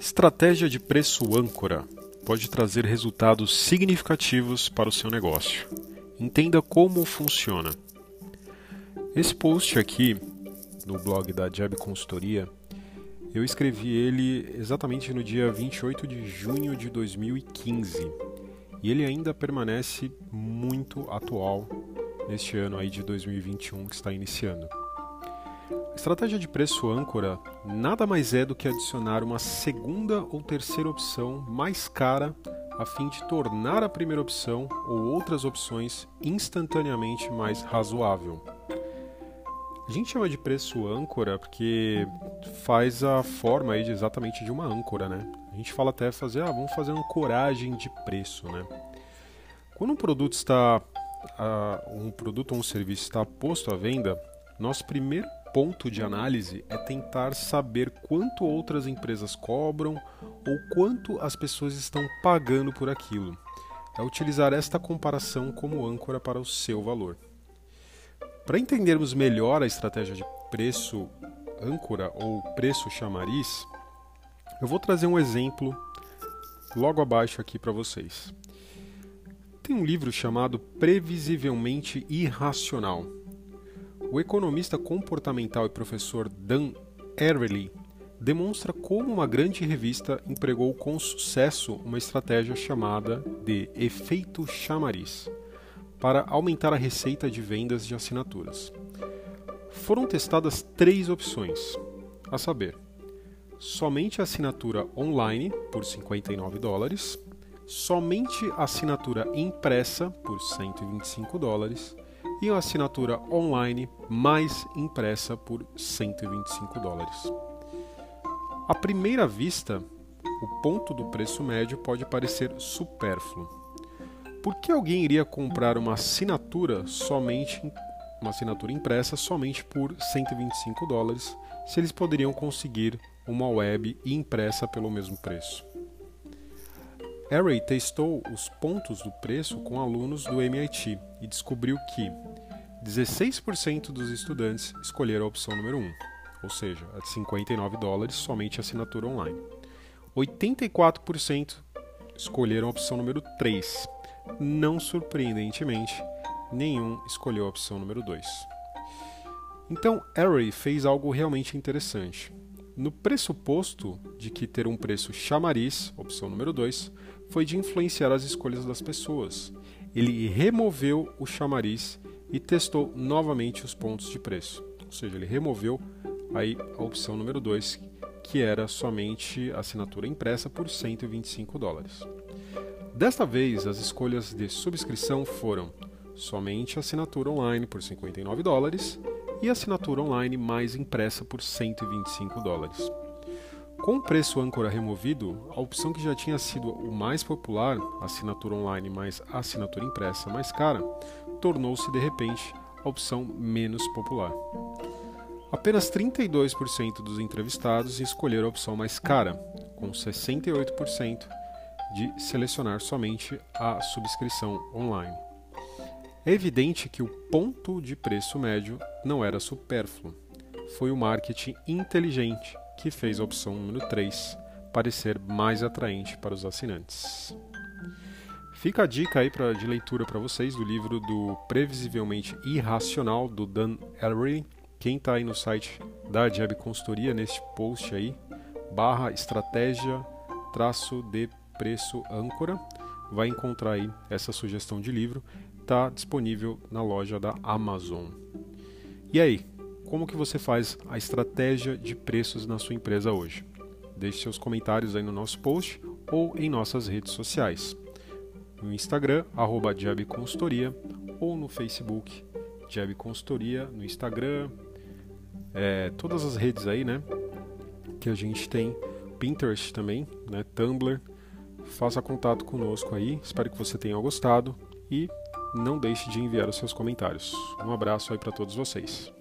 Estratégia de preço âncora pode trazer resultados significativos para o seu negócio. Entenda como funciona. Esse post aqui no blog da Jab Consultoria, eu escrevi ele exatamente no dia 28 de junho de 2015 e ele ainda permanece muito atual neste ano aí de 2021 que está iniciando. Estratégia de preço âncora nada mais é do que adicionar uma segunda ou terceira opção mais cara a fim de tornar a primeira opção ou outras opções instantaneamente mais razoável. A gente chama de preço âncora porque faz a forma aí de exatamente de uma âncora, né? A gente fala até fazer, ah, vamos fazer uma coragem de preço, né? Quando um produto está, uh, um produto ou um serviço está posto à venda, nosso primeiro ponto de análise é tentar saber quanto outras empresas cobram ou quanto as pessoas estão pagando por aquilo. É utilizar esta comparação como âncora para o seu valor. Para entendermos melhor a estratégia de preço âncora ou preço chamariz, eu vou trazer um exemplo logo abaixo aqui para vocês. Tem um livro chamado Previsivelmente Irracional o economista comportamental e professor Dan Ariely demonstra como uma grande revista empregou com sucesso uma estratégia chamada de efeito chamariz para aumentar a receita de vendas de assinaturas. Foram testadas três opções, a saber, somente a assinatura online por 59 dólares, somente a assinatura impressa por 125 dólares e uma assinatura online mais impressa por 125 dólares. À primeira vista, o ponto do preço médio pode parecer supérfluo. Por que alguém iria comprar uma assinatura somente uma assinatura impressa somente por 125 dólares, se eles poderiam conseguir uma web impressa pelo mesmo preço? Array testou os pontos do preço com alunos do MIT e descobriu que 16% dos estudantes escolheram a opção número 1, ou seja, a de 59 dólares somente assinatura online. 84% escolheram a opção número 3. Não surpreendentemente, nenhum escolheu a opção número 2. Então, Array fez algo realmente interessante. No pressuposto de que ter um preço chamariz, opção número 2, foi de influenciar as escolhas das pessoas. Ele removeu o chamariz e testou novamente os pontos de preço. Ou seja, ele removeu aí a opção número 2, que era somente assinatura impressa por 125 dólares. Desta vez, as escolhas de subscrição foram somente assinatura online por 59 dólares e assinatura online mais impressa por 125 dólares. Com o preço âncora removido, a opção que já tinha sido o mais popular, assinatura online mais assinatura impressa mais cara, tornou-se de repente a opção menos popular. Apenas 32% dos entrevistados escolheram a opção mais cara, com 68% de selecionar somente a subscrição online. É evidente que o ponto de preço médio não era supérfluo. Foi o marketing inteligente que fez a opção número 3 parecer mais atraente para os assinantes. Fica a dica aí pra, de leitura para vocês do livro do Previsivelmente Irracional do Dan Ellery. Quem está aí no site da Jab Consultoria, neste post aí, barra estratégia traço de preço âncora, vai encontrar aí essa sugestão de livro está disponível na loja da Amazon. E aí, como que você faz a estratégia de preços na sua empresa hoje? Deixe seus comentários aí no nosso post ou em nossas redes sociais. No Instagram, arroba Consultoria, ou no Facebook, Jab Consultoria, no Instagram, é, todas as redes aí, né? Que a gente tem, Pinterest também, né? Tumblr. Faça contato conosco aí, espero que você tenha gostado e não deixe de enviar os seus comentários. Um abraço aí para todos vocês.